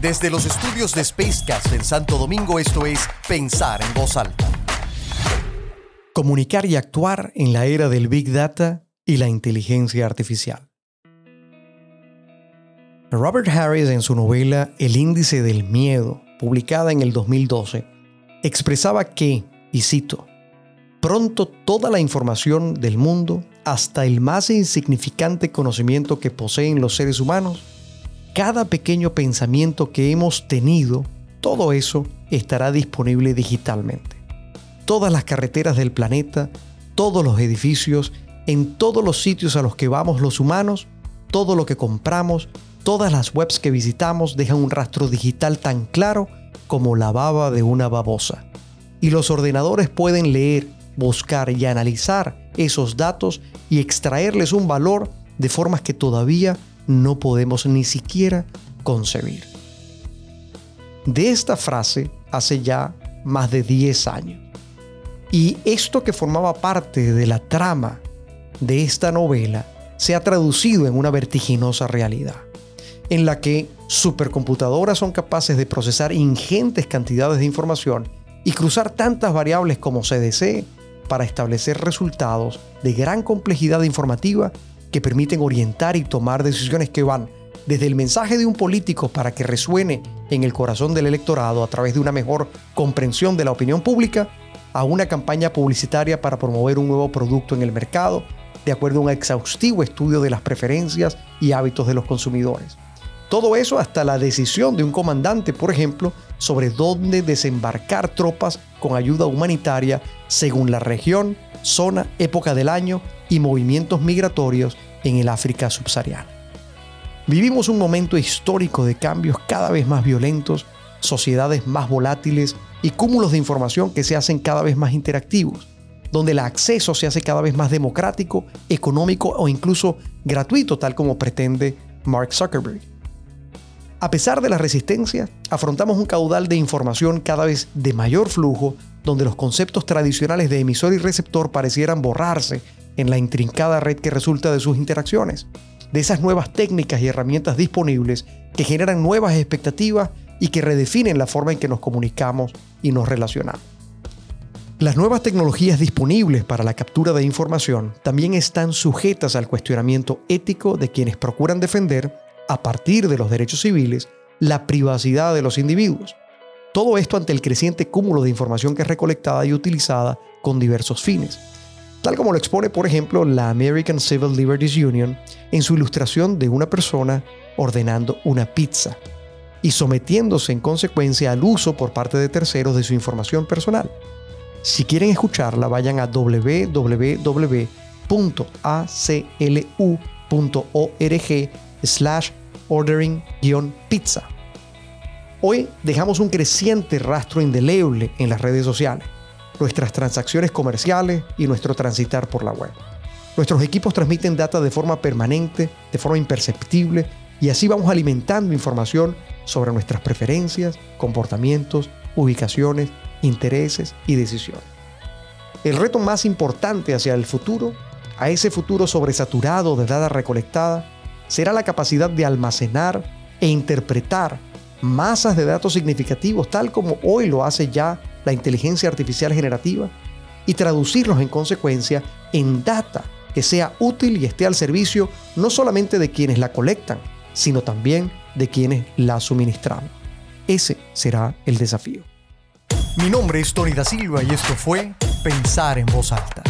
Desde los estudios de Spacecast en Santo Domingo, esto es Pensar en Voz Alta. Comunicar y actuar en la era del Big Data y la inteligencia artificial. Robert Harris en su novela El índice del miedo, publicada en el 2012, expresaba que, y cito, pronto toda la información del mundo, hasta el más insignificante conocimiento que poseen los seres humanos, cada pequeño pensamiento que hemos tenido, todo eso estará disponible digitalmente. Todas las carreteras del planeta, todos los edificios, en todos los sitios a los que vamos los humanos, todo lo que compramos, todas las webs que visitamos dejan un rastro digital tan claro como la baba de una babosa. Y los ordenadores pueden leer, buscar y analizar esos datos y extraerles un valor de formas que todavía no podemos ni siquiera concebir. De esta frase hace ya más de 10 años. Y esto que formaba parte de la trama de esta novela se ha traducido en una vertiginosa realidad, en la que supercomputadoras son capaces de procesar ingentes cantidades de información y cruzar tantas variables como se desee para establecer resultados de gran complejidad informativa que permiten orientar y tomar decisiones que van desde el mensaje de un político para que resuene en el corazón del electorado a través de una mejor comprensión de la opinión pública, a una campaña publicitaria para promover un nuevo producto en el mercado, de acuerdo a un exhaustivo estudio de las preferencias y hábitos de los consumidores. Todo eso hasta la decisión de un comandante, por ejemplo, sobre dónde desembarcar tropas con ayuda humanitaria según la región, zona, época del año y movimientos migratorios en el África subsahariana. Vivimos un momento histórico de cambios cada vez más violentos, sociedades más volátiles y cúmulos de información que se hacen cada vez más interactivos, donde el acceso se hace cada vez más democrático, económico o incluso gratuito, tal como pretende Mark Zuckerberg. A pesar de la resistencia, afrontamos un caudal de información cada vez de mayor flujo, donde los conceptos tradicionales de emisor y receptor parecieran borrarse en la intrincada red que resulta de sus interacciones, de esas nuevas técnicas y herramientas disponibles que generan nuevas expectativas y que redefinen la forma en que nos comunicamos y nos relacionamos. Las nuevas tecnologías disponibles para la captura de información también están sujetas al cuestionamiento ético de quienes procuran defender a partir de los derechos civiles, la privacidad de los individuos. Todo esto ante el creciente cúmulo de información que es recolectada y utilizada con diversos fines. Tal como lo expone, por ejemplo, la American Civil Liberties Union en su ilustración de una persona ordenando una pizza y sometiéndose en consecuencia al uso por parte de terceros de su información personal. Si quieren escucharla, vayan a www.aclu.org slash ordering-pizza. Hoy dejamos un creciente rastro indeleble en las redes sociales, nuestras transacciones comerciales y nuestro transitar por la web. Nuestros equipos transmiten data de forma permanente, de forma imperceptible, y así vamos alimentando información sobre nuestras preferencias, comportamientos, ubicaciones, intereses y decisiones. El reto más importante hacia el futuro, a ese futuro sobresaturado de data recolectada, será la capacidad de almacenar e interpretar masas de datos significativos, tal como hoy lo hace ya la inteligencia artificial generativa, y traducirlos en consecuencia en data que sea útil y esté al servicio no solamente de quienes la colectan, sino también de quienes la suministran. Ese será el desafío. Mi nombre es Tony da Silva y esto fue Pensar en voz alta